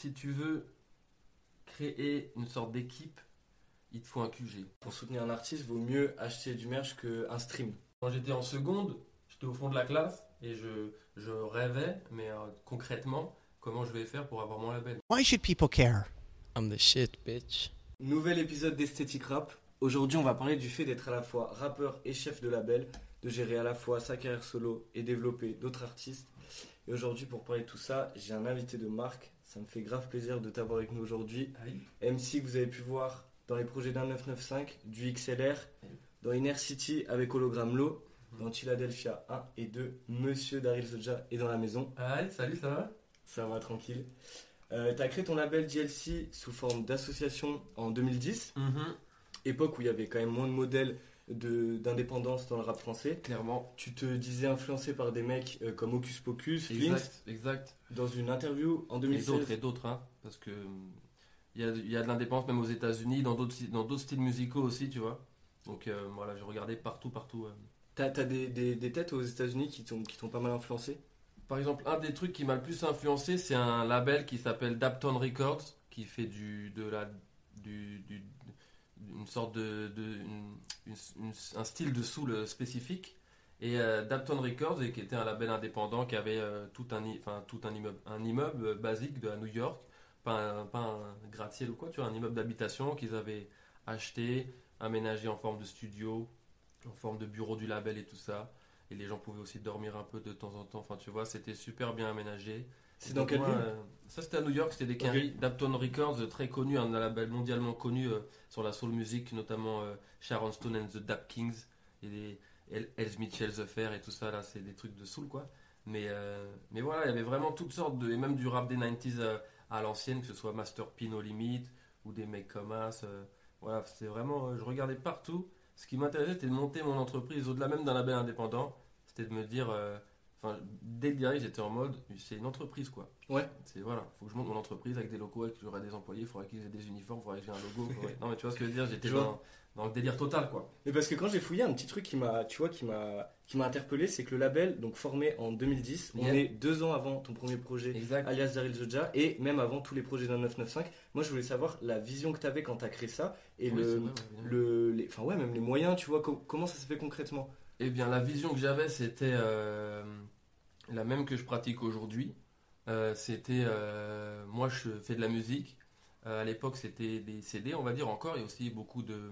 si tu veux créer une sorte d'équipe, il te faut un QG. Pour soutenir un artiste, vaut mieux acheter du merch qu'un stream. Quand j'étais en seconde, j'étais au fond de la classe et je, je rêvais, mais euh, concrètement, comment je vais faire pour avoir mon label. Why should people care? I'm the shit, bitch. Nouvel épisode d'Esthétique Rap. Aujourd'hui, on va parler du fait d'être à la fois rappeur et chef de label, de gérer à la fois sa carrière solo et développer d'autres artistes. Et aujourd'hui, pour parler de tout ça, j'ai un invité de marque. Ça me fait grave plaisir de t'avoir avec nous aujourd'hui. MC que vous avez pu voir dans les projets d'un 995, du XLR, dans Inner City avec Hologram Low, dans Philadelphia 1 et 2, Monsieur Daryl Zoja est dans la maison. Aïe, salut, ça va? Ça va tranquille. Euh, tu as créé ton label DLC sous forme d'association en 2010, époque où il y avait quand même moins de modèles d'indépendance dans le rap français. Clairement. Tu te disais influencé par des mecs euh, comme Hocus Pocus, Exact, exact. dans une interview en Et 2016. d'autres, et d'autres, hein, parce que hum, il y y a de l'indépendance même aux États-Unis, dans d'autres dans d'autres styles musicaux aussi, tu vois. Donc euh, voilà, j'ai regardé partout, partout. T'as as des, des- des têtes aux États-Unis qui t'ont qui t'ont pas mal influencé? Par exemple, un des trucs qui m'a le plus influencé, c'est un label qui s'appelle Dapton Records, qui fait du, de la, du, du- une sorte de, un style de soul spécifique. Et euh, Dapton Records, qui était un label indépendant qui avait euh, tout un, enfin, tout un immeuble, un immeuble euh, basique de New York, pas un, pas un gratte-ciel ou quoi, tu vois, un immeuble d'habitation qu'ils avaient acheté, aménagé en forme de studio, en forme de bureau du label et tout ça. Et les gens pouvaient aussi dormir un peu de temps en temps. Enfin, tu vois, c'était super bien aménagé. C'est dans quelle ville euh, Ça, c'était à New York, c'était des Quinry. Dapton Records, euh, très connu, un label mondialement connu euh, sur la soul music, notamment Sharon Stone and the Dap Kings et les El- Els Mitchell The Fair et tout ça, là, c'est des trucs de soul, quoi. Mais, euh, mais voilà, il y avait vraiment toutes sortes de. Et même du rap des 90s euh, à l'ancienne, que ce soit Master P No Limit ou des mecs comme As. euh, voilà, c'est vraiment. je regardais partout. Ce qui m'intéressait, c'était de monter mon entreprise au-delà même d'un label indépendant. C'était de me dire. Enfin, dès le direct, j'étais en mode, c'est une entreprise quoi. Ouais. C'est voilà, faut que je monte mon entreprise avec des locaux, avec j'aurai des employés, il faudra qu'ils aient des uniformes, il faudra que j'ai un logo. faudrait- Non mais tu vois ce que je veux dire, j'étais dans, dans le délire total quoi. Mais parce que quand j'ai fouillé, un petit truc qui m'a, tu vois, qui m'a, qui m'a interpellé, c'est que le label, donc formé en 2010, on est deux ans avant ton premier projet, Exact. alias Daryl Zoja, et même avant tous les projets d'un 995. Moi, je voulais savoir la vision que tu avais quand tu as créé ça et Oui, le, vrai, le, les, enfin ouais, même les moyens, tu vois, co- comment ça s'est fait concrètement? Eh bien, la vision que j'avais, c'était euh, la même que je pratique aujourd'hui. Euh, c'était, euh, moi, je fais de la musique. À l'époque, c'était des CD, on va dire encore. Il y a aussi beaucoup de,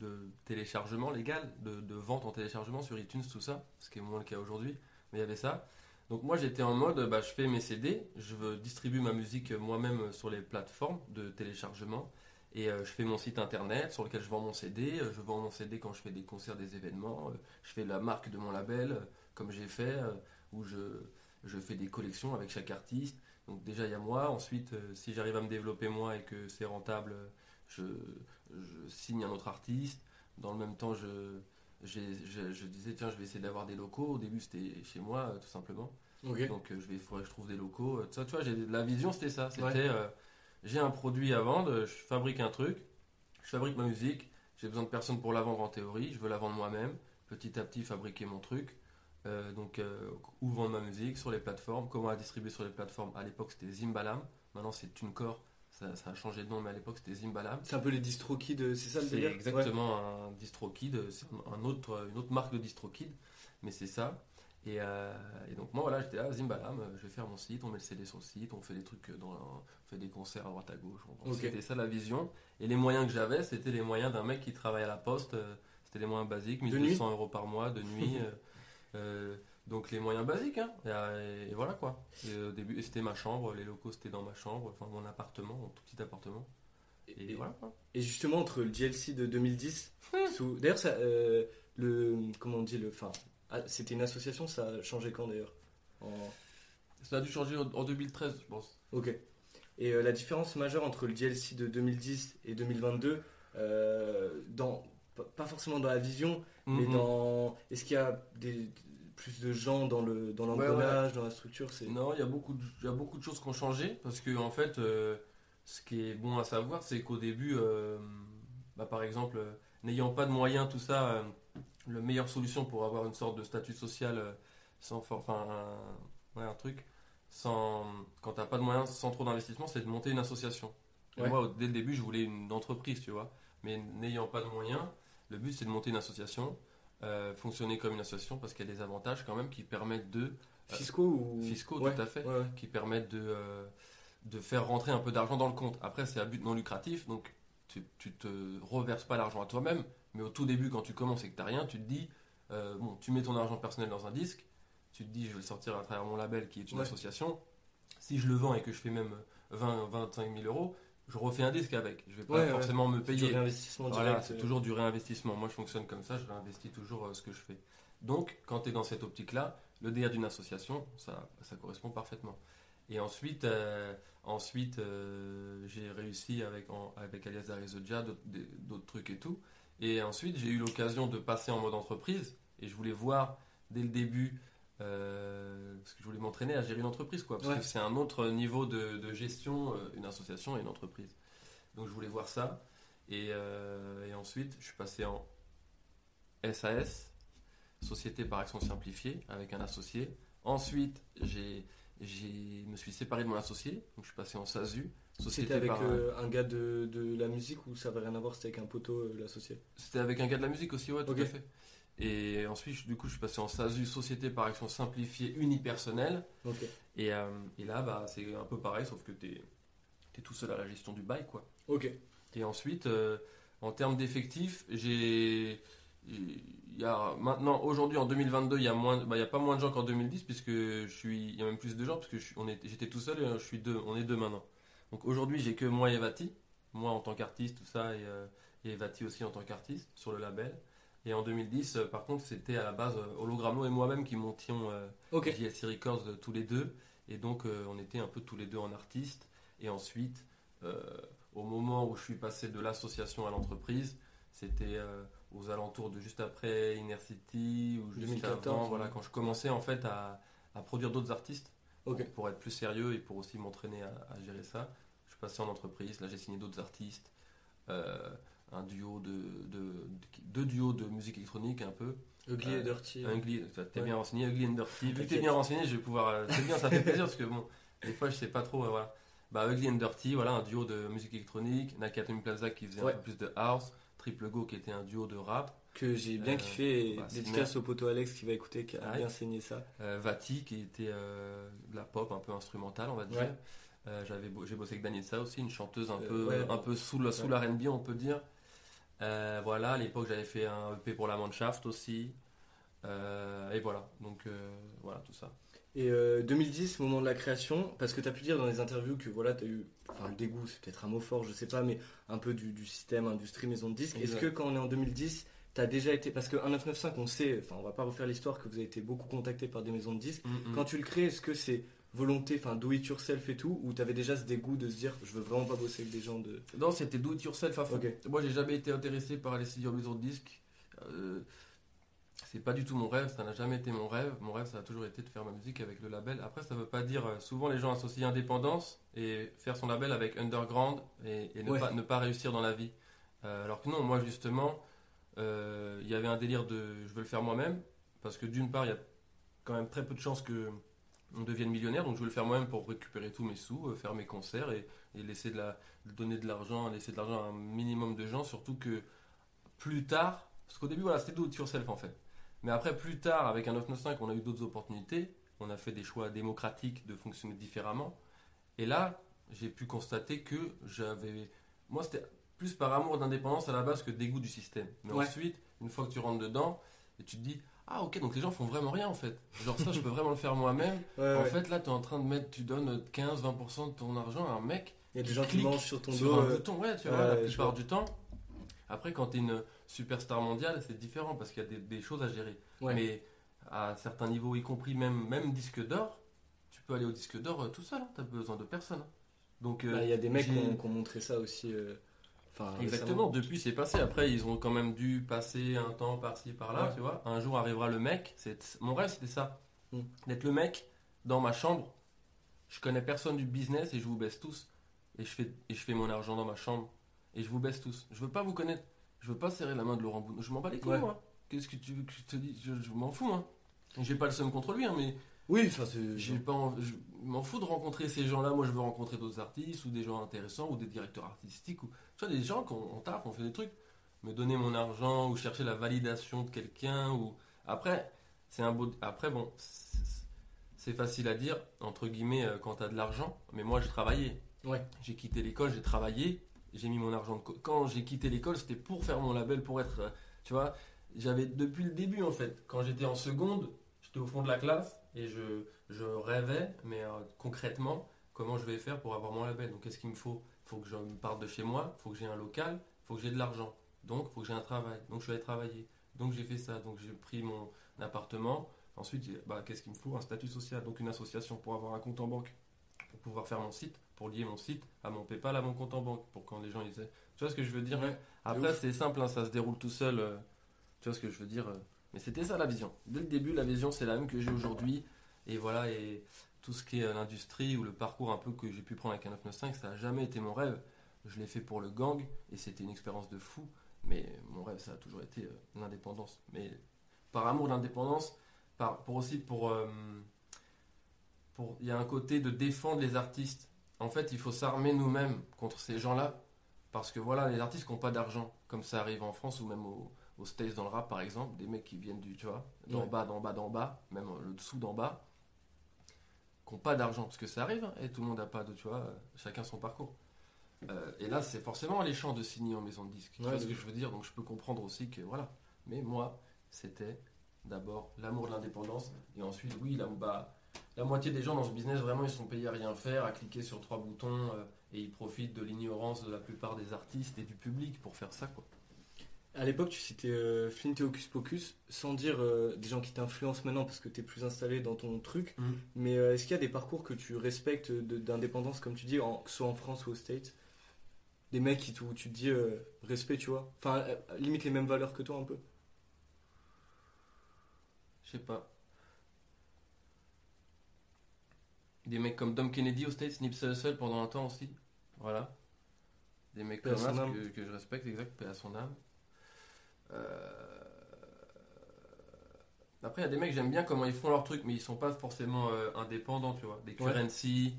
de téléchargements légal, de, de vente en téléchargement sur iTunes, tout ça, ce qui est moins le cas aujourd'hui. Mais il y avait ça. Donc moi, j'étais en mode, bah, je fais mes CD, je veux distribuer ma musique moi-même sur les plateformes de téléchargement. Et euh, je fais mon site internet sur lequel je vends mon CD. Euh, je vends mon CD quand je fais des concerts, des événements. Euh, je fais la marque de mon label, comme j'ai fait, où je, je fais des collections avec chaque artiste. Donc déjà, il y a moi. Ensuite, si j'arrive à me développer moi et que c'est rentable, je, je signe un autre artiste. Dans le même temps, je, je, je disais, tiens, je vais essayer d'avoir des locaux. Au début, c'était chez moi, tout simplement. Donc je vais, il faudrait que je trouve des locaux. ça, tu vois, j'ai- la vision c'était ça. C'était, Ouais. euh, j'ai un produit à vendre, je fabrique un truc, je fabrique ma musique. J'ai besoin de personne pour la vendre en théorie. Je veux la vendre moi-même. Petit à petit, fabriquer mon truc. Euh, donc, euh, où vendre ma musique sur les plateformes. Comment la distribuer sur les plateformes. À l'époque, c'était Zimbalam. Maintenant, c'est TuneCore. Ça, ça a changé de nom, mais à l'époque, c'était Zimbalam. C'est un peu les DistroKid, c'est ça le C'est délire? Exactement un DistroKid, c'est un autre, une autre marque de DistroKid, mais c'est ça. Et, euh, et donc moi voilà, j'étais là, Zimbalam, euh, je vais faire mon site, on met le CD sur le site, on fait des trucs, dans, on fait des concerts à droite à gauche. On- Ok. C'était ça la vision. Et les moyens que j'avais, c'était les moyens d'un mec qui travaille à la poste, euh, c'était les moyens basiques, nuit 1200 euros par mois de nuit. euh, euh, donc les moyens basiques, hein. et, euh, et voilà quoi. Et, au début, c'était ma chambre, les locaux c'était dans ma chambre, enfin mon appartement, mon tout petit appartement. Et, Et, voilà quoi. et justement, entre le DLC de 2010, sous... d'ailleurs, ça, euh, le, comment on dit, le, enfin, ah, c'était une association, ça a changé quand d'ailleurs En- Ça a dû changer en en 2013, je pense. Ok. Et euh, la différence majeure entre le DLC de 2010 et 2022, euh, dans, pas- forcément dans la vision, mais Mhm. dans. Est-ce qu'il y a des, plus de gens dans le dans Ouais, l'engrenage, dans la structure c'est... Non, il y, a beaucoup de, il y a beaucoup de choses qui ont changé parce que, en fait, euh, ce qui est bon à savoir, c'est qu'au début, euh, bah, par exemple, euh, n'ayant pas de moyens, tout ça, euh, la meilleure solution pour avoir une sorte de statut social euh, sans, for- enfin, un, ouais, un truc, sans, quand t'as pas de moyens, sans trop d'investissement, c'est de monter une association. Et Ouais. Moi, dès le début, je voulais une entreprise, tu vois. Mais n'ayant pas de moyens, le but c'est de monter une association, euh, fonctionner comme une association parce qu'il y a des avantages quand même qui permettent de Fiscaux ou. fiscaux, Ouais, tout à fait, qui permettent de, euh, de faire rentrer un peu d'argent dans le compte. Après, c'est à but non lucratif, donc tu, tu te reverses pas l'argent à toi-même, mais au tout début, quand tu commences et que tu rien, tu te dis, euh, bon, tu mets ton argent personnel dans un disque, tu te dis, je vais le sortir à travers mon label qui est une Ouais. association. Si je le vends et que je fais même 20, 25 000 euros, je refais un disque avec. Je vais pas Ouais, ouais. forcément me C'est du payer. réinvestissement Voilà, c'est euh, toujours du réinvestissement. Moi, je fonctionne comme ça, je réinvestis toujours euh, ce que je fais. Donc, quand tu es dans cette optique-là, le DR d'une association, ça, ça correspond parfaitement. Et ensuite, euh, ensuite euh, j'ai réussi avec, en- avec Alias Arizodja, d'autres trucs et tout. Et ensuite, j'ai eu l'occasion de passer en mode entreprise. Et je voulais voir dès le début, euh, parce que je voulais m'entraîner à gérer une entreprise, quoi. Parce Ouais. que c'est un autre niveau de, de gestion, euh, une association et une entreprise. Donc, je voulais voir ça. Et, euh, et ensuite, je suis passé en SAS, Société par Action Simplifiée, avec un associé. Ensuite, j'ai, j'ai, me suis séparé de mon associé, donc je suis passé en SASU. C'était avec par- euh, un gars de, de la musique ou ça avait rien à voir, c'était avec un poteau, euh, l'associé C'était avec un gars de la musique aussi, ouais, tout à fait. Et ensuite, du coup, je suis passé en SASU, Société par Action Simplifiée Unipersonnelle. Et, euh, et là, bah, c'est un peu pareil, sauf que tu es, tout seul à la gestion du bail, quoi. Ok. Et ensuite, euh, en termes d'effectifs, j'ai. Il y a maintenant, aujourd'hui en 2022, il y a moins, bah, il y a pas moins de gens qu'en 2010 puisque je suis, il y a même plus de gens parce que j'étais tout seul et je suis deux, on est deux maintenant. Donc aujourd'hui, j'ai que moi et Evati, moi en tant qu'artiste, tout ça et, euh, et Evati aussi en tant qu'artiste sur le label. Et en 2010, euh, par contre, c'était à la base euh, Hologrammo et moi-même qui montions euh, Ok. JSC Records tous les deux. Et donc, on était un peu tous les deux en artiste. Et ensuite, au moment où je suis passé de l'association à l'entreprise, c'était aux alentours de juste après Inner City ou juste 2014, avant, ouais. voilà, quand je commençais en fait à, à produire d'autres artistes Pour être plus sérieux et pour aussi m'entraîner à, à gérer ça. Je suis passé en entreprise, là j'ai signé d'autres artistes, euh, un duo de, de, deux duos de musique électronique un peu, Ugly Euh, et Dirty. Ugly, t'es Ouais. bien renseigné, Ugly and Dirty. Vu que t'es bien renseigné, je vais pouvoir. euh, C'est bien, ça fait plaisir parce que bon, des fois je sais pas trop. euh, voilà. Bah, Ugly and Dirty, voilà, un duo de musique électronique. Nakatomi Plaza qui faisait Ouais. un peu plus de house. Triple Go qui était un duo de rap. Que j'ai bien Euh, kiffé et bah, dédicace au poteau Alex qui va écouter, qui a Ouais. bien saigné ça. Euh, Vati qui était euh, de la pop un peu instrumentale, on va dire. Ouais. J'avais j'ai bossé avec Danielsa aussi, une chanteuse un peu, ouais. un peu sous, le, sous la R&B, on peut dire. Voilà, à l'époque j'avais fait un EP pour la Manshaft aussi. Et voilà, donc voilà tout ça. Et euh, 2010, moment de la création, parce que tu as pu dire dans les interviews que voilà, tu as eu, enfin le dégoût, c'est peut-être un mot fort, je sais pas, mais un peu du, du système, industrie, maison de disques. Est-ce que quand on est en 2010, tu as déjà été, parce que 1995, on sait, enfin on va pas refaire l'histoire, que vous avez été beaucoup contacté par des maisons de disques. Mm, mm. Quand tu le crées, est-ce que c'est volonté, enfin do it yourself et tout, ou tu avais déjà ce dégoût de se dire, je veux vraiment pas bosser avec des gens de. Non, c'était do it yourself à fond. Ok. Moi, j'ai jamais été intéressé par les studios maison de disques. Euh, c'est pas du tout mon rêve, ça n'a jamais été mon rêve. Mon rêve, ça a toujours été de faire ma musique avec le label. Après, ça veut pas dire. euh, Souvent, les gens associent indépendance et faire son label avec underground et, et ne, Ouais. pas, ne pas réussir dans la vie. Euh, alors que non, moi, justement, il y avait un délire de je veux le faire moi-même. Parce que d'une part, il y a quand même très peu de chances que on devienne millionnaire, donc je veux le faire moi-même pour récupérer tous mes sous, euh, faire mes concerts et, et laisser de la, donner de l'argent, laisser de l'argent à un minimum de gens, surtout que plus tard, parce qu'au début, voilà, c'était do it yourself en fait. Mais après, plus tard, avec un 995, on a eu d'autres opportunités, on a fait des choix démocratiques de fonctionner différemment. Et là, j'ai pu constater que j'avais. Moi, c'était plus par amour d'indépendance à la base que dégoût du système. Mais Ouais. ensuite, une fois que tu rentres dedans, et tu te dis, ah ok, donc les gens font vraiment rien en fait. Genre ça, je peux vraiment le faire moi-même. Ouais, En ouais. fait, là, tu es en train de mettre, tu donnes 15-20% de ton argent à un mec il y a des gens qui mangent sur ton sur dos. un euh, bouton, ouais, tu vois, la plupart du temps. Après, quand tu es une superstar mondiale, c'est différent parce qu'il y a des, des choses à gérer. Mais à certains niveaux, y compris même, même disque d'or, tu peux aller au disque d'or euh, tout seul, tu as besoin de personne. Donc, euh, bah, Il y a des mecs qui ont, qui ont montré ça aussi. euh, Enfin, Exactement, depuis c'est passé. Après, ils ont quand même dû passer un temps par-ci, par-là, Ouais. tu vois. Un jour arrivera le mec, c'est mon rêve c'était ça. Mm. D'être le mec dans ma chambre. Je connais personne du business et je vous baisse tous. Et je fais, et je fais mon argent dans ma chambre. Et je vous baisse tous. Je veux pas vous connaître. Je veux pas serrer la main de Laurent Bounous. Je m'en bats les couilles, Ouais. moi. Qu'est-ce que tu veux que je te dise? Je, je m'en fous, moi. J'ai pas le seum contre lui, hein, mais Oui, enfin, c'est. J'ai pas envie- m'en fous de rencontrer ces gens-là. Moi, je veux rencontrer d'autres artistes ou des gens intéressants ou des directeurs artistiques ou tu vois des gens qui ont tard, qui ont fait des trucs. Me donner mon argent ou chercher la validation de quelqu'un ou après c'est un beau. Après bon, c'est facile à dire entre guillemets euh, quand t'as de l'argent. Mais moi, j'ai travaillé. Ouais. J'ai quitté l'école, j'ai travaillé, j'ai mis mon argent de. Quand j'ai quitté l'école, c'était pour faire mon label, pour être, euh, tu vois, j'avais depuis le début en fait. Quand j'étais en seconde, j'étais au fond de la classe et je, je rêvais, mais euh, concrètement, comment je vais faire pour avoir mon label? Donc qu'est-ce qu'il me faut? Il faut que je me parte de chez moi, il faut que j'ai un local, il faut que j'ai de l'argent. Donc il faut que j'ai un travail. Donc je suis allé travailler. Donc j'ai fait ça. Donc j'ai pris mon appartement. Ensuite, bah, qu'est-ce qu'il me faut? Un statut social, donc une association pour avoir un compte en banque, pour pouvoir faire mon site, pour lier mon site à mon PayPal, à mon compte en banque, pour quand les gens ils. Tu vois ce que je veux dire? Ouais, Après, c'est simple, hein, ça se déroule tout seul. euh, tu vois ce que je veux dire euh, Mais c'était ça la vision. Dès le début, la vision, c'est la même que j'ai aujourd'hui. Et voilà, et tout ce qui est euh, l'industrie ou le parcours un peu que j'ai pu prendre avec un 995, ça n'a jamais été mon rêve. Je l'ai fait pour le gang et c'était une expérience de fou. Mais mon rêve, ça a toujours été euh, l'indépendance. Mais par amour de l'indépendance, pour aussi euh, pour- Il y a un côté de défendre les artistes. En fait, il faut s'armer nous-mêmes contre ces gens-là. Parce que voilà, les artistes n'ont pas d'argent, comme ça arrive en France ou même au- aux States dans le rap par exemple, des mecs qui viennent du, tu vois, d'en Ouais. bas, d'en bas, d'en bas, même le dessous d'en bas, qui n'ont pas d'argent. Parce que ça arrive, hein, et tout le monde n'a pas de, tu vois, chacun son parcours. Euh, et là, c'est forcément alléchant de signer en maison de disque. Tu Ouais, vois ce que je veux dire? Donc je peux comprendre aussi que voilà. Mais moi, c'était d'abord l'amour de l'indépendance, et ensuite, oui, là, bah, la moitié des gens dans ce business, vraiment, ils sont payés à rien faire, à cliquer sur trois boutons, euh, et ils profitent de l'ignorance de la plupart des artistes et du public pour faire ça, quoi. À l'époque, tu citais euh, Flint et Hocus Pocus, sans dire euh, des gens qui t'influencent maintenant parce que tu es plus installé dans ton truc. Mhm. Mais euh, est-ce qu'il y a des parcours que tu respectes d'indépendance, comme tu dis, en, que ce soit en France ou aux States? Des mecs qui, où tu te dis euh, respect, tu vois? Enfin, limite les mêmes valeurs que toi un peu? Je sais pas. Des mecs comme Dom Kennedy aux States, Nipsey Hussle pendant un temps aussi. Voilà. Des mecs Paix comme ça que, que je respecte, exact, paix à son âme. Euh, Après, il y a des mecs, j'aime bien comment ils font leur truc, mais ils sont pas forcément euh, indépendants, tu vois. Des Ouais. Currency,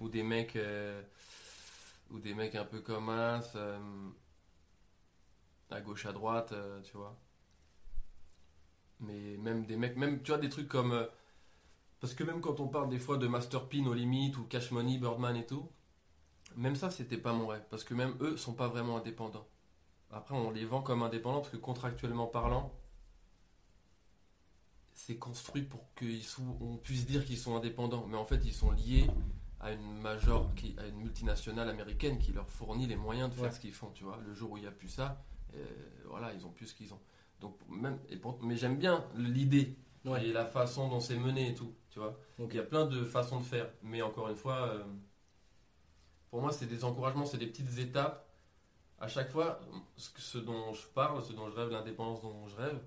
ou des mecs. euh, Ou des mecs un peu comme As, euh, à gauche, à droite, tu vois. Mais même des mecs, même tu vois des trucs comme. parce que même quand on parle des fois de Master P, No Limit ou Cash Money, Birdman et tout, même ça c'était pas mon rêve. Parce que même eux sont pas vraiment indépendants. Après on les vend comme indépendants parce que contractuellement parlant, c'est construit pour qu'on puisse dire qu'ils sont indépendants. Mais en fait ils sont liés à une major, qui, à une multinationale américaine qui leur fournit les moyens de faire Ouais. ce qu'ils font. Tu vois, le jour où il n'y a plus ça, euh, voilà, ils ont plus ce qu'ils ont. Donc même, et pour- mais j'aime bien l'idée Ouais. et la façon dont c'est mené et tout, tu vois. Ok. Il y a plein de façons de faire, mais encore une fois, euh, pour moi, c'est des encouragements, c'est des petites étapes. À chaque fois, ce, dont je parle, ce dont je rêve, l'indépendance dont je rêve,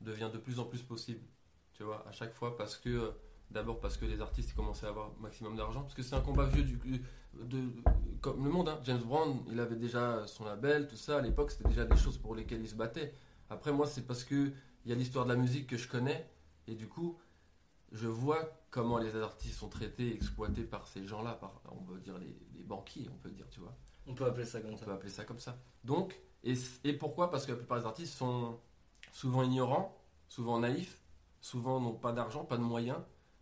devient de plus en plus possible. Tu vois, à chaque fois, parce que, d'abord parce que les artistes commençaient à avoir maximum d'argent, parce que c'est un combat vieux du, de, comme le monde. hein. James Brown, il avait déjà son label, tout ça. À l'époque, c'était déjà des choses pour lesquelles il se battait. Après, moi, c'est parce que il y a l'histoire de la musique que je connais, et du coup, je vois comment les artistes sont traités, exploités par ces gens-là, par, on peut dire les, les banquiers, on peut dire, tu vois. On peut appeler ça comme On ça. peut appeler ça comme ça. Donc, et, et pourquoi? Parce que la plupart des artistes sont souvent ignorants, souvent naïfs, souvent n'ont pas d'argent, pas de moyens,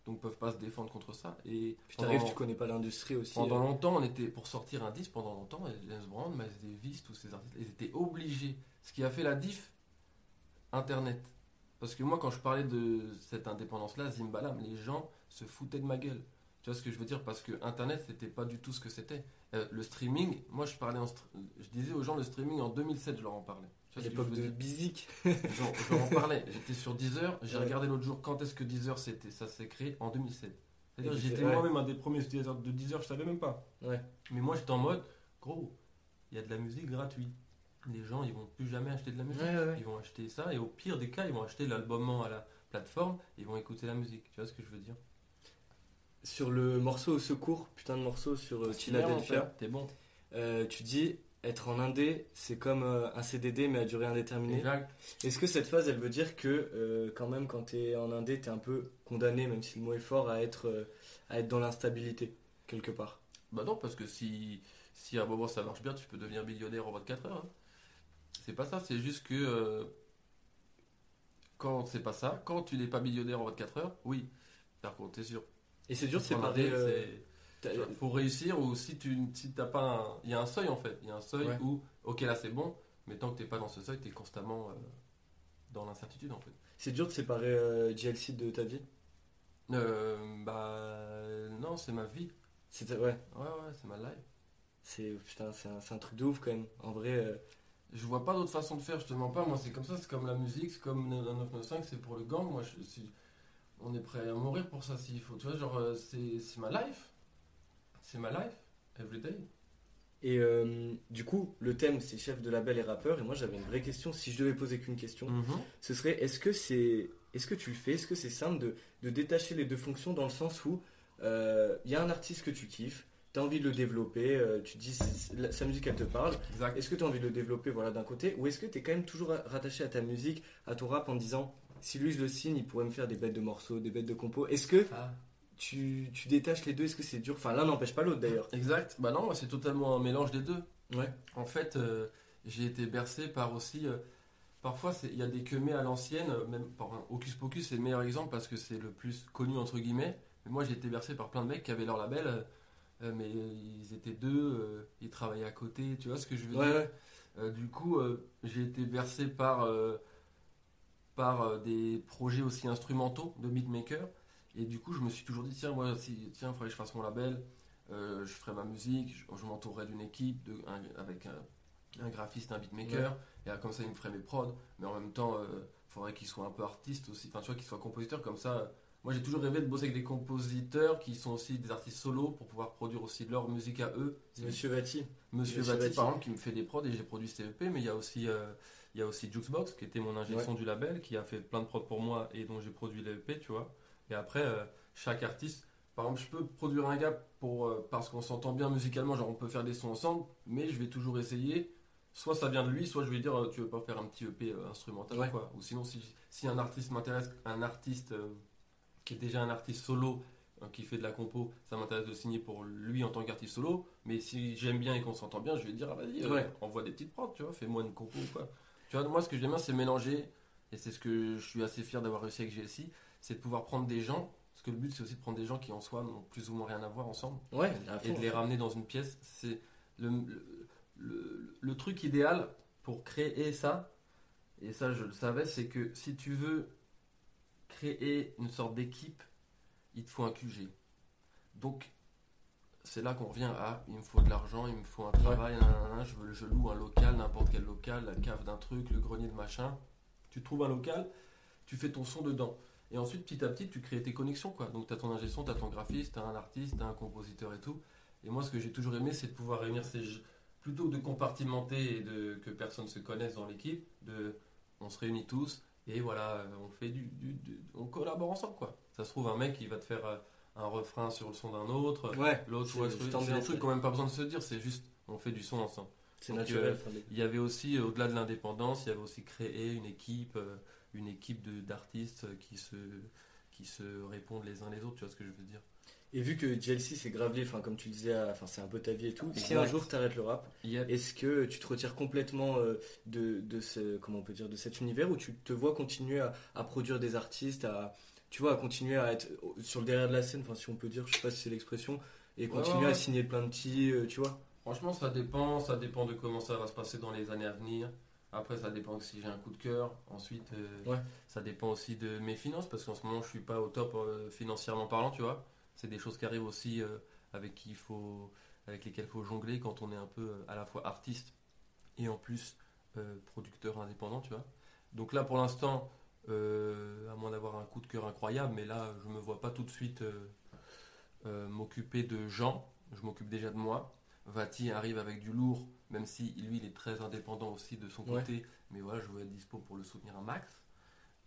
donc peuvent pas se défendre contre ça. Et Puis t'arrives, tu connais pas l'industrie aussi. pendant euh, longtemps, on était pour sortir un disque pendant longtemps, James Brown, Miles Davis, tous ces artistes, ils étaient obligés. Ce qui a fait la diff, Internet. Parce que moi, quand je parlais de cette indépendance-là, Zimbalam, les gens se foutaient de ma gueule. Tu vois ce que je veux dire? Parce que Internet, c'était pas du tout ce que c'était. Euh, le streaming, moi, je parlais, en je disais aux gens le streaming en 2007, je leur en parlais. Tu à l'époque je de Bizik. J'en j'en en parlais. J'étais sur Deezer. J'ai Ouais. regardé l'autre jour quand est-ce que Deezer c'était. Ça s'est créé en 2007. C'est-à-dire j'étais ouais. moi-même un des premiers utilisateurs de Deezer. Je savais même pas. Ouais. Mais moi j'étais en mode gros. Il y a de la musique gratuite. Les gens ils vont plus jamais acheter de la musique. Ouais, ouais, ouais. Ils vont acheter ça et au pire des cas ils vont acheter l'album à la plateforme. Et ils vont écouter la musique. Tu vois ce que je veux dire? Sur le morceau au secours, putain de morceau sur euh, Super, mon Philadelphia, frère, T'es bon. euh, tu dis être en indé, c'est comme euh, un CDD mais à durée indéterminée. Exact. Est-ce que cette phase, elle veut dire que euh, quand même, quand tu es en indé, tu es un peu condamné, même si le mot est fort, à être, euh, à être dans l'instabilité, quelque part? Bah non, parce que si, si à un moment ça marche bien, tu peux devenir millionnaire en 24 heures. hein. C'est pas ça, c'est juste que euh, quand c'est pas ça, quand tu n'es pas millionnaire en 24 heures, oui, par contre, t'es sûr. Et c'est dur de séparer. euh, faut réussir ou si tu si t'as pas un... il y a un seuil en fait il y a un seuil Ouais. où ok là c'est bon mais tant que t'es pas dans ce seuil t'es constamment euh, dans l'incertitude en fait c'est dur de séparer euh, JLC de ta vie Euh, bah non c'est ma vie C'est ouais, ouais ouais c'est ma life c'est putain, c'est un, truc de ouf quand même. En vrai, euh, je vois pas d'autre façon de faire je te mens pas moi c'est comme ça c'est comme la musique c'est comme le 995 c'est pour le gang moi je suis on est prêt à mourir pour ça s'il faut tu vois genre euh, c'est c'est ma life c'est ma life everyday Et euh, du coup, le thème c'est chef de label et rappeur. Et moi j'avais une vraie question. Si je devais poser qu'une question, Mhm. ce serait est-ce que c'est est-ce que tu le fais? Est-ce que c'est simple de, de détacher les deux fonctions dans le sens où euh, il y a un artiste que tu kiffes, tu as envie de le développer, euh, tu dis la- sa musique elle te parle. exact Est-ce que tu as envie de le développer voilà d'un côté? Ou est-ce que tu es quand même toujours rattaché à ta musique, à ton rap en disant si lui je le signe, il pourrait me faire des bêtes de morceaux, des bêtes de compos. Est-ce que Ah. tu, tu détaches les deux? Est-ce que c'est dur? Enfin l'un n'empêche pas l'autre d'ailleurs. Exact. Bah non, moi, c'est totalement un mélange des deux. Ouais. En fait, euh, j'ai été bercé par aussi. euh, parfois, il y a des queumés à l'ancienne, même par Hocus Pocus, c'est le meilleur exemple parce que c'est le plus connu, entre guillemets. Mais moi, j'ai été bercé par plein de mecs qui avaient leur label, euh, mais ils étaient deux, ils travaillaient à côté, tu vois ce que je veux Ouais, dire? ouais. Du coup, j'ai été bercé par, par euh, des projets aussi instrumentaux de beatmaker. Et du coup, je me suis toujours dit, tiens, moi, si, tiens, faudrait que je fasse mon label, euh, je ferai ma musique, je, je m'entourerai d'une équipe de, un- avec un, un graphiste, un beatmaker, et euh, comme ça, il me ferait mes prods. Mais en même temps, il faudrait qu'il soit un peu artiste aussi, enfin, tu vois, qu'il soit compositeur, comme ça. euh, moi, j'ai toujours rêvé de bosser avec des compositeurs qui sont aussi des artistes solo pour pouvoir produire aussi leur musique à eux. Monsieur Vati. Monsieur Monsieur Vati, Vati. par exemple, qui me fait des prods et j'ai produit CEP, mais il y a aussi, euh, il y a aussi Jukebox, qui était mon son du label, qui a fait plein de prods pour moi et dont j'ai produit l'EP, tu vois. Et après, euh, chaque artiste, par exemple, je peux produire un gars pour, euh, parce qu'on s'entend bien musicalement, genre on peut faire des sons ensemble, mais je vais toujours essayer. Soit ça vient de lui, soit je vais dire, euh, tu veux pas faire un petit EP instrumental Ouais. ou quoi. Ou sinon, si, si un artiste m'intéresse, un artiste qui est déjà un artiste solo, qui fait de la compo, ça m'intéresse de signer pour lui en tant qu'artiste solo. Mais si j'aime bien et qu'on s'entend bien, je vais dire, ah, vas-y, Ouais. envoie des petites prods, tu vois, fais-moi une compo ou quoi. Tu vois, moi, ce que j'aime bien, c'est mélanger, et c'est ce que je suis assez fier d'avoir réussi avec GLC, c'est de pouvoir prendre des gens, parce que le but, c'est aussi de prendre des gens qui en soi n'ont plus ou moins rien à voir ensemble, Ouais, et de les ramener dans une pièce. C'est le, le, le- le truc idéal pour créer ça, et ça, je le savais, c'est que si tu veux créer une sorte d'équipe, il te faut un QG. Donc, c'est là qu'on revient à il me faut de l'argent, il me faut un travail, je, veux, je loue un local, n'importe quel local, la cave d'un truc, le grenier de machin. Tu trouves un local, tu fais ton son dedans. Et ensuite, petit à petit, tu crées tes connexions. Quoi. Donc, tu as ton ingé son, tu as ton graphiste, tu as un artiste, tu as un compositeur et tout. Et moi, ce que j'ai toujours aimé, c'est de pouvoir réunir ces. Plutôt que de compartimenter et de, que personne se connaisse dans l'équipe, de, on se réunit tous et voilà, on fait du, du- du- on collabore ensemble quoi. Ça se trouve un mec qui va te faire euh, un refrain sur le son d'un autre, Ouais, l'autre c'est ouais, juste c'est trucs ouais. qu'on n'a même pas besoin de se dire, c'est juste on fait du son ensemble. c'est Donc, naturel. euh, Il y avait aussi, euh, au-delà de l'indépendance, il y avait aussi créé une équipe, euh, une équipe de- d'artistes qui se, qui se répondent les uns les autres, tu vois ce que je veux dire. Et vu que JLC c'est gravé, enfin comme tu disais, à- enfin c'est un peu ta vie et tout. Si un jour tu arrêtes le rap, Yep. est-ce que tu te retires complètement euh, de, de ce comment on peut dire de cet univers où tu te vois continuer à, à produire des artistes, à tu vois à continuer à être sur le derrière de la scène, enfin si on peut dire, je sais pas si c'est l'expression, et continuer ouais, ouais. à signer plein de petits, euh, tu vois. Franchement, ça dépend, ça dépend de comment ça va se passer dans les années à venir. Après, ça dépend si j'ai un coup de cœur. Ensuite, euh, Ouais. ça dépend aussi de mes finances, parce qu'en ce moment, je suis pas au top euh, financièrement parlant, tu vois. C'est des choses qui arrivent aussi avec qui il faut, avec lesquelles il faut jongler quand on est un peu à la fois artiste et en plus producteur indépendant, tu vois. Donc là, pour l'instant, euh, à moins d'avoir un coup de cœur incroyable, mais là, je me vois pas tout de suite euh, euh, m'occuper de gens. Je m'occupe déjà de moi. Vati arrive avec du lourd, même si lui, il est très indépendant aussi de son Ouais. côté. Mais voilà, je veux être dispo pour le soutenir un max,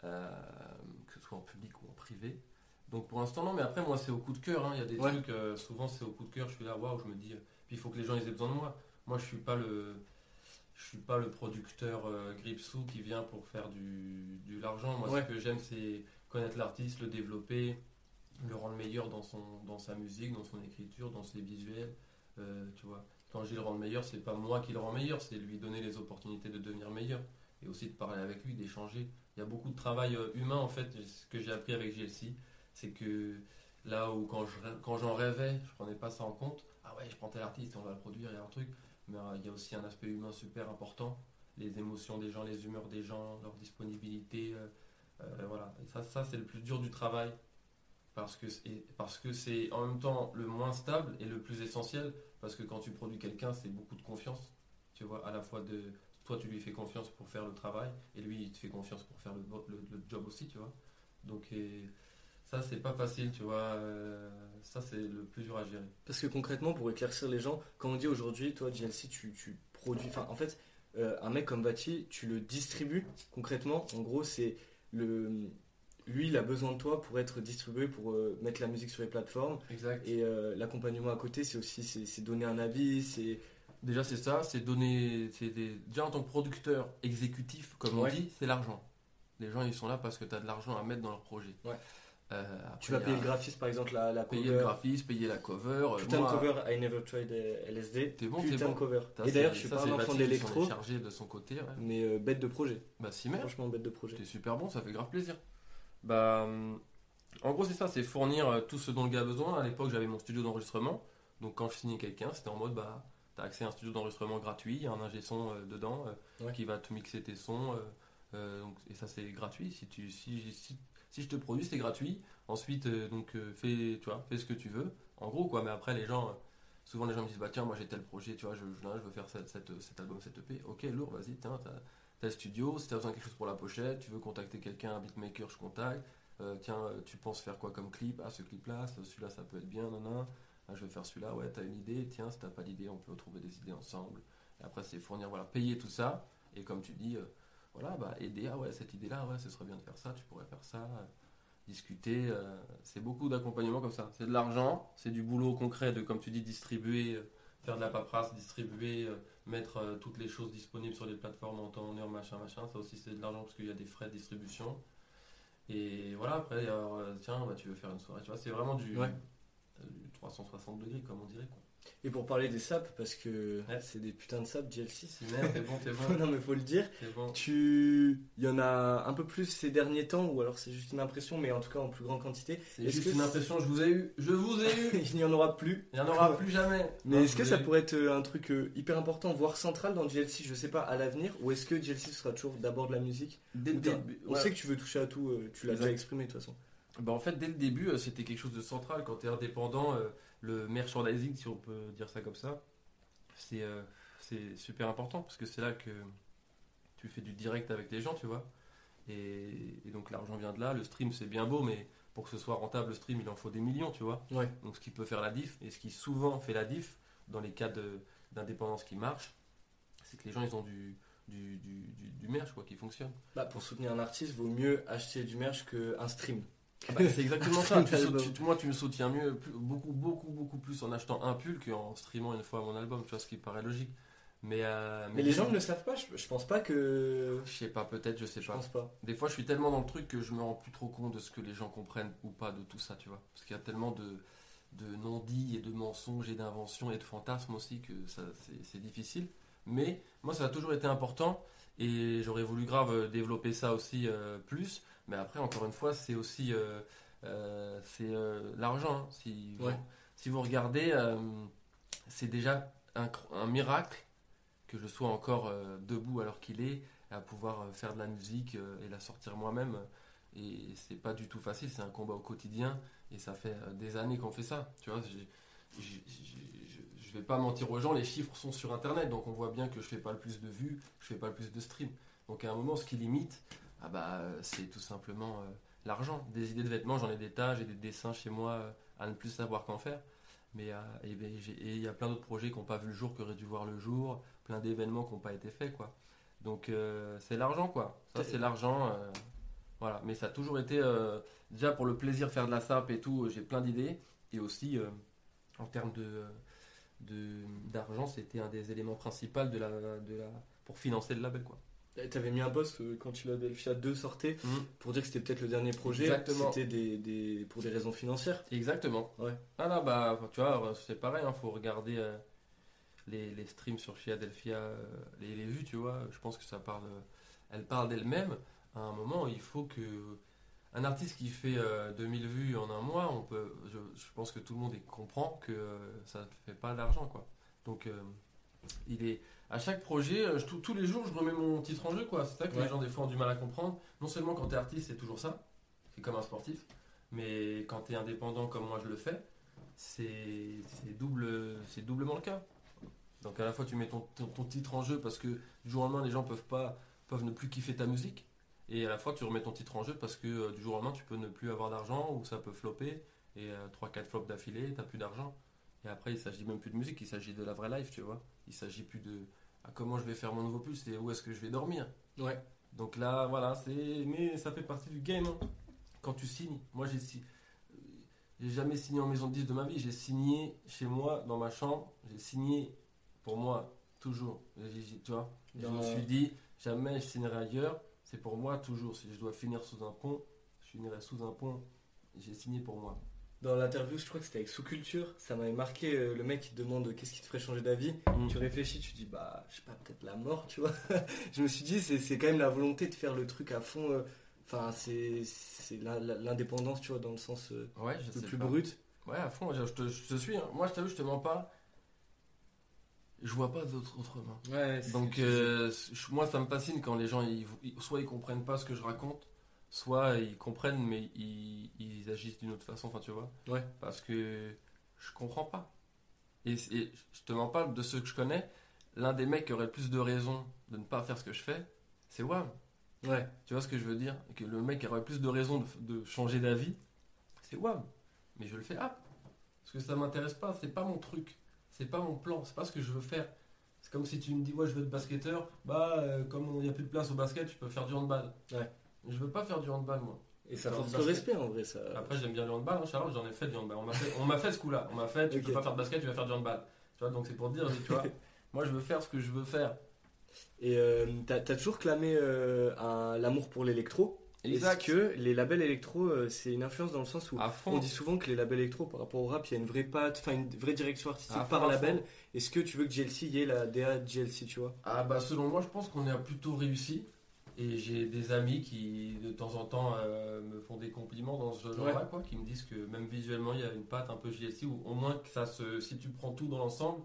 que ce soit en public ou en privé. Donc pour l'instant, non, mais après, moi, c'est au coup de cœur. hein. Il y a des Ouais. trucs, souvent, c'est au coup de cœur. Je suis là, waouh, je me dis, puis il faut que les gens ils aient besoin de moi. moi je suis pas le je suis pas le producteur euh, Gripsou qui vient pour faire du, du l'argent. Moi, Ouais. ce que j'aime, c'est connaître l'artiste, le développer, le rendre meilleur dans, son, dans sa musique, dans son écriture, dans ses visuels. Euh, tu vois, quand je dis le rendre meilleur, c'est pas moi qui le rend meilleur, c'est lui donner les opportunités de devenir meilleur et aussi de parler avec lui, d'échanger. Il y a beaucoup de travail euh, humain en fait. Ce que j'ai appris avec GLC, c'est que là où quand je rê- quand j'en rêvais, je prenais pas ça en compte. Ah ouais, je prends tel artiste, on va le produire, il y a un truc. Mais euh, il y a aussi un aspect humain super important. Les émotions des gens, les humeurs des gens, leur disponibilité. euh, euh, voilà. Ça, ça c'est le plus dur du travail. Parce que, c'est- parce que c'est en même temps le moins stable et le plus essentiel. Parce que quand tu produis quelqu'un, c'est beaucoup de confiance. Tu vois, à la fois de. Toi, tu lui fais confiance pour faire le travail. Et lui, il te fait confiance pour faire le, le- job aussi, tu vois. Donc, ça, c'est pas facile, tu vois. euh, ça, c'est le plus dur à gérer. Parce que concrètement, pour éclaircir les gens, quand on dit aujourd'hui, toi, GLC, tu, tu produis. Enfin, en fait, euh, un mec comme Bati, tu le distribues concrètement. En gros, c'est le. Lui, il a besoin de toi pour être distribué, pour euh, mettre la musique sur les plateformes. Exact. Et l'accompagnement à côté, c'est aussi c'est donner un avis, c'est. Déjà, c'est ça, c'est donner. des- Déjà, en tant que producteur exécutif, comme Ouais. on dit, c'est l'argent. Les gens, ils sont là parce que tu as de l'argent à mettre dans leur projet. Ouais. Euh, Tu vas payer le graphiste, par exemple, la, la payer cover. le graphisme, payer la cover. euh, Putain moi, de cover, I never tried euh, LSD. T'es bon, Putain bon. de cover. Et d'ailleurs, je suis ça, pas un enfant de l'électro, chargé de son côté. ouais. mais euh, bête de projet. Bah, si, merde. Franchement, bête de projet. T'es super bon, ça fait grave plaisir. Bah, en gros, c'est ça, c'est fournir tout ce dont le gars a besoin. À l'époque, j'avais mon studio d'enregistrement. Donc, quand je signais quelqu'un, c'était en mode, bah, t'as accès à un studio d'enregistrement gratuit, il y a un ingé son euh, dedans Ouais. qui va te mixer tes sons. donc, et ça, c'est gratuit. Si, tu, si, si, si je te produis, c'est gratuit. Ensuite, euh, donc, euh, fais, tu fais ce que tu veux. En gros, quoi. Mais après, les gens, euh, souvent, les gens me disent, bah, tiens, moi, j'ai tel projet, tu vois, je, veux faire cet album, cette EP. Ok, lourd, vas-y, tiens, t'as tel studio. Si t'as besoin de quelque chose pour la pochette, tu veux contacter quelqu'un, un beatmaker, je contacte. Tiens, tu penses faire quoi comme clip? Ah, ce clip-là, ce- celui-là, ça peut être bien, nan, Ah, je vais faire celui-là, ouais, t'as une idée, tiens, si t'as pas d'idée, on peut trouver des idées ensemble. Après, c'est fournir, voilà, payer tout ça. Et comme tu dis, voilà, bah, aider, ah ouais, cette idée-là, ouais, ce serait bien de faire ça, tu pourrais faire ça. euh, discuter, euh, c'est beaucoup d'accompagnement comme ça. C'est de l'argent, c'est du boulot concret de, comme tu dis, distribuer, euh, faire de la paperasse, distribuer, euh, mettre euh, toutes les choses disponibles sur les plateformes en temps, en heure, machin, machin. Ça aussi, c'est de l'argent parce qu'il y a des frais de distribution. Et voilà, après, alors, euh, tiens, bah, tu veux faire une soirée, tu vois, c'est vraiment du, Ouais. du 360 degrés, comme on dirait. Quoi. Et pour parler des saps, parce que Ouais. c'est des putains de saps, GLC. Si, merde, t'es bon, t'es bon, non, mais faut le dire. bon. Tu. Il y en a un peu plus ces derniers temps, ou alors c'est juste une impression, mais en tout cas en plus grande quantité. C'est Est-ce juste que une c'est- impression, je vous ai eu, je vous ai eu Il n'y en aura plus. Il n'y en aura plus jamais Mais est-ce que ça eu. pourrait être euh, un truc euh, hyper important, voire central dans GLC, je sais pas, à l'avenir Ou est-ce que GLC sera toujours d'abord de la musique? Dès le Ou t'as- début, On ouais. sait que tu veux toucher à tout, euh, tu l'as déjà exprimé de toute façon. Bah, en fait, dès le début, euh, c'était quelque chose de central. Quand tu es indépendant, euh, le merchandising, si on peut dire ça comme ça, c'est euh, c'est super important parce que c'est là que tu fais du direct avec les gens, tu vois. Et, et donc l'argent vient de là. Le stream, c'est bien beau, mais pour que ce soit rentable, le stream, il en faut des millions, tu vois. Ouais. Donc ce qui peut faire la diff, et ce qui souvent fait la diff dans les cas de- d'indépendance qui marchent, c'est que les gens, ils ont du, du, du, du, du merch quoi, qui fonctionne. Bah, pour soutenir un artiste, vaut mieux acheter du merch qu'un stream. Ah bah, c'est exactement ça. Tu sautes- tu- moi, tu me soutiens mieux, plus- beaucoup, beaucoup, beaucoup plus en achetant un pull qu'en streamant une fois mon album, tu vois, ce qui paraît logique. Mais, euh, Mais les gens ne le savent pas, je, je pense pas que. Je sais pas, peut-être, je sais Je pas. pense pas. Des fois, je suis tellement dans le truc que je me rends plus trop compte de ce que les gens comprennent ou pas de tout ça, tu vois. Parce qu'il y a tellement de, de non-dits et de mensonges et d'inventions et de fantasmes aussi que ça, c'est, c'est difficile. Mais moi, ça a toujours été important et j'aurais voulu grave euh, développer ça aussi euh, plus. Mais après, encore une fois, c'est aussi euh, euh, c'est euh, l'argent. hein. Si, vous, si vous regardez, c'est déjà un, un miracle que je sois encore debout alors qu'il est, à pouvoir faire de la musique et la sortir moi-même. Et c'est pas du tout facile, c'est un combat au quotidien. Et ça fait des années qu'on fait ça. Tu vois, je vais pas mentir aux gens, les chiffres sont sur internet, donc on voit bien que je fais pas le plus de vues, je fais pas le plus de streams. Donc à un moment, ce qui limite, ah bah, euh, c'est tout simplement euh, l'argent. Des idées de vêtements, j'en ai des tas, j'ai des dessins chez moi euh, à ne plus savoir qu'en faire. Mais et ben, et il y a plein d'autres projets qui n'ont pas vu le jour, qui auraient dû voir le jour, plein d'événements qui n'ont pas été faits, quoi. Donc c'est l'argent, quoi. Ça, c'est l'argent. voilà. Mais ça a toujours été, déjà pour le plaisir faire de la sap et tout, j'ai plein d'idées. Et aussi, en termes de d'argent, c'était un des éléments principaux de la, de la, pour financer le label. Quoi. T'avais mis un post euh, quand Philadelphia 2 sortait Mhm. pour dire que c'était peut-être le dernier projet. Exactement. C'était des, des- pour des raisons financières. Exactement. Ouais. Ah là, bah, tu vois, c'est pareil, il faut regarder euh, les, les streams sur Philadelphia, euh, les, les vues, tu vois. Je pense que ça parle, euh, elle parle d'elle-même. À un moment, il faut que. Un artiste qui fait euh, 2000 vues en un mois, on peut, je, je pense que tout le monde comprend que euh, ça ne fait pas d'argent, quoi. Donc, euh, il est. À chaque projet, euh, je- tous- les jours, je remets mon titre en jeu, quoi. C'est ça que Ouais. les gens, des fois, ont du mal à comprendre. Non seulement quand tu es artiste, c'est toujours ça. C'est comme un sportif. Mais quand tu es indépendant comme moi je le fais, c'est double, c'est doublement le cas. Donc à la fois tu mets ton, ton, ton titre en jeu parce que du jour au lendemain les gens peuvent pas peuvent ne plus kiffer ta musique et à la fois tu remets ton titre en jeu parce que euh, du jour au lendemain tu peux ne plus avoir d'argent ou ça peut flopper et 3-4 flops d'affilée t'as plus d'argent et après il s'agit même plus de musique il s'agit de la vraie life tu vois il s'agit plus de ah, comment je vais faire mon nouveau puce et où est-ce que je vais dormir Ouais. donc là, voilà, c'est. Mais ça fait partie du game. hein. Quand tu signes, moi j'ai si... j'ai jamais signé en maison de 10 de ma vie. J'ai signé chez moi, dans ma chambre. J'ai signé pour moi, toujours. Tu vois Je me suis dit, jamais je signerai ailleurs. C'est pour moi, toujours. Si je dois finir sous un pont, je finirai sous un pont. J'ai signé pour moi. Dans l'interview, je crois que c'était avec Sous-Culture, ça m'avait marqué. euh, le mec te demande qu'est-ce qui te ferait changer d'avis. Mm. Tu réfléchis, tu dis, bah, je sais pas, peut-être la mort, tu vois. je me suis dit, c'est c'est quand même la volonté de faire le truc à fond. euh, Enfin, c'est c'est l'indépendance, tu vois, dans le sens euh, Ouais, je le sais plus pas. brut. Ouais, à fond, je, te, je te suis. hein. Moi, je t'avoue, je te mens pas. Je vois pas d'autre autrement. Ouais, Donc, euh, moi, ça me fascine quand les gens, ils- ils- soit ils comprennent pas ce que je raconte, soit ils comprennent, mais ils, ils agissent d'une autre façon, enfin, tu vois. Ouais. Parce que je comprends pas. Et, et je te mens pas de ceux que je connais. L'un des mecs qui aurait le plus de raisons de ne pas faire ce que je fais, c'est Wam. Ouais. Tu vois ce que je veux dire? Que le mec qui aurait plus de raisons de, de changer d'avis, c'est Wam. Mais je le fais ah Parce que ça m'intéresse pas, c'est pas mon truc. C'est pas mon plan, c'est pas ce que je veux faire. C'est comme si tu me dis, ouais, je veux être basketteur, bah, euh, comme il n'y a plus de place au basket, tu peux faire du handball. Ouais. Je veux pas faire du handball, moi. Et ça force le respect en vrai, ça. Après, j'aime bien le handball, hein, Charlotte, j'en ai fait du handball. On m'a fait, ce coup-là. On m'a fait, tu Ok. peux pas faire de basket, tu vas faire du handball. Tu vois, donc c'est pour dire, tu vois, moi, je veux faire ce que je veux faire. Et euh, t'as as toujours clamé euh, l'amour pour l'électro? Est-ce que les labels électro, euh, c'est une influence dans le sens où on dit souvent que les labels électro par rapport au rap, il y a une vraie patte, enfin une vraie direction artistique À par fond, label. Est-ce que tu veux que GLC y ait la DA de GLC, tu vois? Ah bah selon moi je pense qu'on a plutôt réussi et j'ai des amis qui de temps en temps euh, me font des compliments dans ce genre-là quoi, qui me disent que même visuellement il y a une patte un peu JLC ou au moins que ça se si tu prends tout dans l'ensemble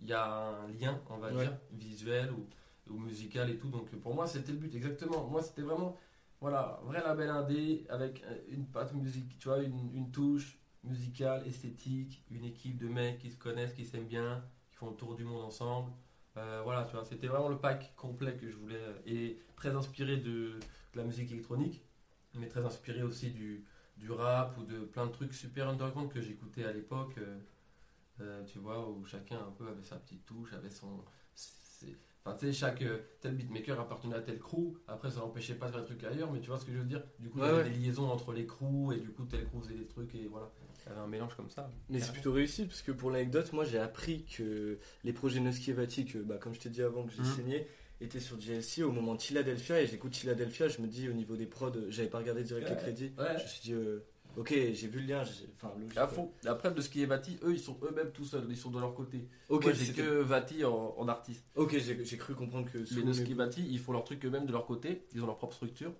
il y a un lien on va Ouais. dire visuel ou, ou musical et tout. Donc pour moi c'était le but exactement. Moi c'était vraiment voilà vrai label indé avec une patte musique tu vois une, une touche musicale esthétique une équipe de mecs qui se connaissent qui s'aiment bien qui font le tour du monde ensemble euh, voilà, tu vois, c'était vraiment le pack complet que je voulais euh, et très inspiré de, de la musique électronique, mais très inspiré aussi du, du rap ou de plein de trucs super underground que j'écoutais à l'époque. euh, euh, tu vois, où chacun un peu avait sa petite touche, avait son. Enfin, tu sais, chaque tel beatmaker appartenait à tel crew. Après, ça n'empêchait pas de faire des trucs ailleurs, mais tu vois ce que je veux dire? Du coup, il y avait des liaisons entre les crews et du coup, tel crew faisait des trucs et voilà. Avait un mélange comme ça. Mais c'est plutôt réussi parce que pour l'anecdote, moi j'ai appris que les projets Noski et Vati, que bah, comme je t'ai dit avant que j'ai Mhm. signé, étaient sur GLC au moment de Philadelphia. Et j'écoute Philadelphia, je me dis au niveau des prods, j'avais pas regardé direct Ouais. les crédits. Ouais. Je me suis dit, euh, ok, j'ai vu le lien, enfin logique. À fond. Après, de ce qui est Vati, eux, ils sont eux-mêmes tout seuls, ils sont de leur côté. Ok, Moi, j'ai que Vati en, en artiste. ok, j'ai cru comprendre que. Les sous- Noski Vati, ils font leur truc eux-mêmes de leur côté, ils ont leur propre structure.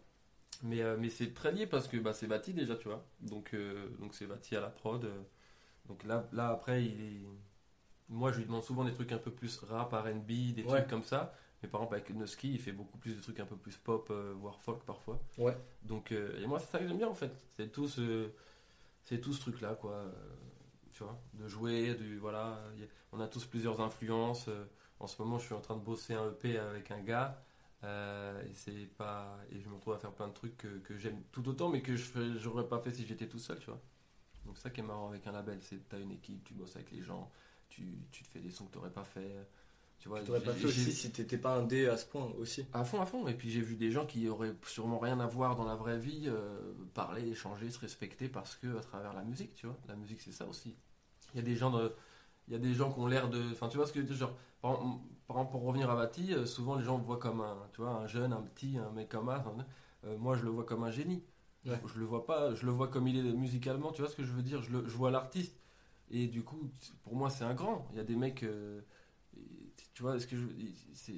Mais, euh, mais c'est très lié parce que bah, c'est Vati déjà, tu vois. Donc euh, donc c'est Vati à la prod. euh. Donc là, là après, il est... moi je lui demande souvent des trucs un peu plus rap, RB, des Ouais. trucs comme ça. Mais par exemple, avec Noski, il fait beaucoup plus de trucs un peu plus pop, voire folk parfois. Ouais. Donc, et moi, c'est ça que j'aime bien en fait. C'est tout ce, c'est tout ce truc-là, quoi. tu vois, de jouer, du voilà. on a tous plusieurs influences. en ce moment, je suis en train de bosser un EP avec un gars. Euh, et c'est pas, et je me retrouve à faire plein de trucs que, que j'aime tout autant, mais que je j'aurais pas fait si j'étais tout seul, tu vois. Donc ça qui est marrant avec un label, c'est que t'as une équipe, tu bosses avec les gens, tu, tu te fais des sons que t'aurais pas fait. Tu vois, t'aurais pas fait aussi si t'étais pas un dé à ce point aussi. à fond, à fond. Et puis j'ai vu des gens qui auraient sûrement rien à voir dans la vraie vie euh, parler, échanger, se respecter parce que à travers la musique, tu vois. La musique, c'est ça aussi. Il y a des gens de- il y a des gens qui ont l'air de. Enfin, tu vois ce que je veux dire genre, par, exemple, pour revenir à Vati, euh, souvent les gens me voient comme un, tu vois, un jeune, un petit, un mec comme ça. Euh, moi, je le vois comme un génie. Ouais. Je le vois pas, je le vois comme il est musicalement, tu vois ce que je veux dire je, le, je vois l'artiste. Et du coup, pour moi, c'est un grand. Il y a des mecs. euh, tu vois, est-ce que je. C'est.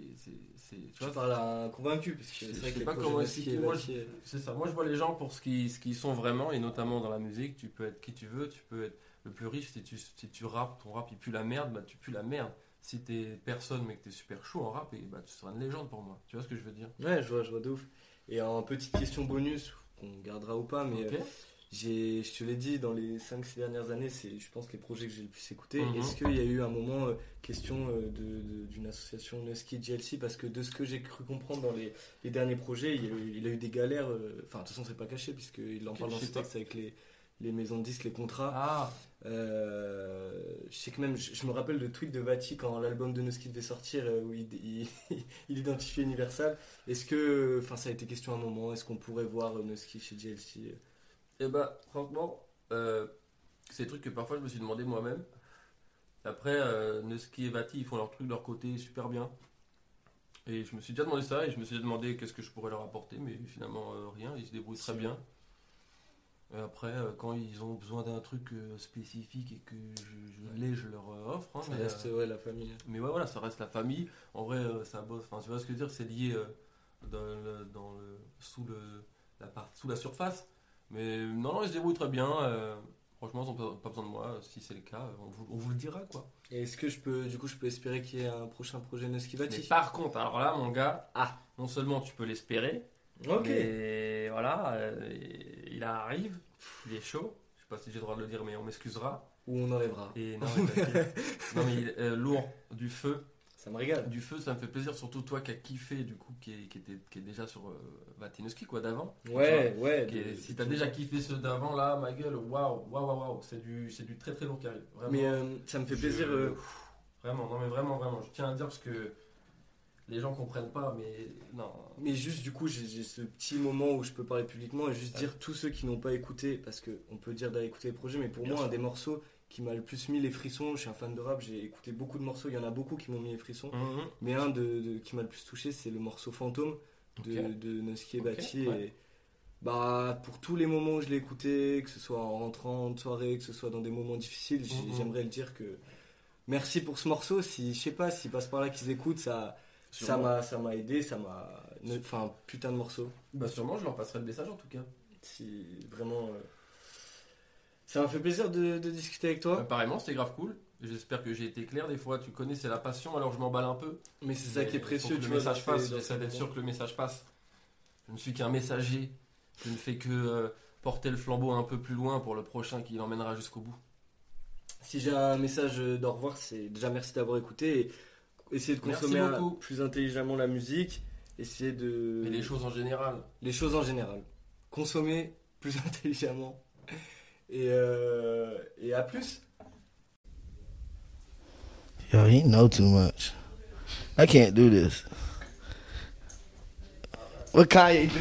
Tu vois, parles à un convaincu, parce que c'est sais vrai que les pas comment expliquer, moi, C'est ça. Moi, je vois les gens pour ce qu'ils ce qu'ils sont vraiment, et notamment dans la musique. Tu peux être qui tu veux, tu peux être le plus riche. Si tu, si tu rappes, ton rap il pue la merde, bah tu pues la merde. Si t'es personne mais que t'es super chaud en rap, et bah tu seras une légende pour moi. Tu vois ce que je veux dire? Ouais, je vois, je vois de ouf. Et en petite question bonus, qu'on gardera ou pas, mais euh, j'ai, je te l'ai dit, dans les 5-6 dernières années, c'est, je pense, les projets que j'ai le plus écoutés. Mhm. Est-ce qu'il y a eu un moment, euh, question euh, de, de- d'une association Nusky GLC Parce que de ce que j'ai cru comprendre dans les, les derniers projets, il, y a eu, il a eu des galères. Enfin, de toute façon, c'est pas caché, puisqu'il en parle dans ses textes avec les, les maisons de disques, les contrats. Ah, Euh, je sais que même, je, je me rappelle de tweet de Vati quand l'album de Noski devait sortir, euh, où il, il, il identifiait Universal. Est-ce que, enfin, ça a été question à un moment, est-ce qu'on pourrait voir euh, Noski chez GLC et bah franchement, euh, c'est des trucs que parfois je me suis demandé moi-même. Après, euh, Nuski et Vati, ils font leur truc de leur côté super bien. Et je me suis déjà demandé ça, et je me suis demandé qu'est-ce que je pourrais leur apporter, mais finalement euh, rien, ils se débrouillent très bien. Après, euh, quand ils ont besoin d'un truc euh, spécifique et que je, je l'ai, je leur euh, offre. hein, Ça mais, reste, ouais, la famille. mais ouais, voilà, ça reste la famille. En vrai, ça bosse. Enfin, tu vois ce que je veux dire, c'est lié dans le, dans le, sous, le, la part, sous la surface. Mais non, non, ils se débrouillent très bien. euh, franchement, ils n'ont pas, besoin de moi. Si c'est le cas, on vous, on vous le dira, quoi. Et est-ce que je peux, du coup, je peux espérer qu'il y ait un prochain projet Noski Mais Vati par contre, alors là, mon gars, Ah. non seulement tu peux l'espérer, Ok. mais voilà, euh, il arrive, il est chaud. Je sais pas si j'ai le droit de le dire, mais on m'excusera. Ou on enlèvera. Et non, mais t'inquiète. non, mais il est, euh, lourd, du feu. Ça me régale. Du feu, ça me fait plaisir, surtout toi qui as kiffé, du coup, qui est, qui était, qui est déjà sur euh, Vatinuski, quoi, d'avant. Ouais, ouais. Est- de- si t'as déjà kiffé ceux d'avant, là, ma gueule, waouh, waouh, waouh, waouh, c'est du, c'est du très très long qui arrive. Vraiment. Mais euh, ça me fait Je- plaisir. euh, Vraiment, non, mais vraiment, vraiment, je tiens à dire parce que les gens comprennent pas, mais non. Mais juste du coup, j'ai ce petit moment où je peux parler publiquement et juste dire tous ceux qui n'ont pas écouté, parce que on peut dire d'aller écouter les projets, mais pour Bien moi, un des morceaux qui m'a le plus mis les frissons, je suis un fan de rap, j'ai écouté beaucoup de morceaux, il y en a beaucoup qui m'ont mis les frissons, Mhm. mais un de, de- qui m'a le plus touché, c'est le morceau Fantôme de, Ok. de Noski et Bati. ouais. Et bah, pour tous les moments où je l'ai écouté, que ce soit en rentrant de soirée, que ce soit dans des moments difficiles, Mhm. j'aimerais le dire que merci pour ce morceau. Si, je sais pas, s'ils passent par là, qu'ils écoutent, ça. Ça Sûrement. m'a, ça m'a aidé, ça m'a. Enfin, putain de morceau. Bah, sûrement, je leur passerai le message en tout cas. Si vraiment. euh, Ça m'a fait plaisir de, de discuter avec toi. Apparemment, c'était grave cool. J'espère que j'ai été clair. Des fois, tu connais, c'est la passion, alors je m'emballe un peu. Mais c'est ça qui est faut précieux, que tu le vois. message dans ces- passe. dans J'essaie ces d'être sûr que le message passe. Je ne suis qu'un messager. Je ne fais que euh, porter le flambeau un peu plus loin pour le prochain qui l'emmènera jusqu'au bout. Si j'ai un message d'au revoir, c'est déjà merci d'avoir écouté et essayer de Merci consommer un- beaucoup. plus intelligemment la musique. Essayer de. Et les choses en général. les choses en général. Consommer plus intelligemment. Et, euh, et à plus. Yo, he know too much. I can't do this. What Kanye do?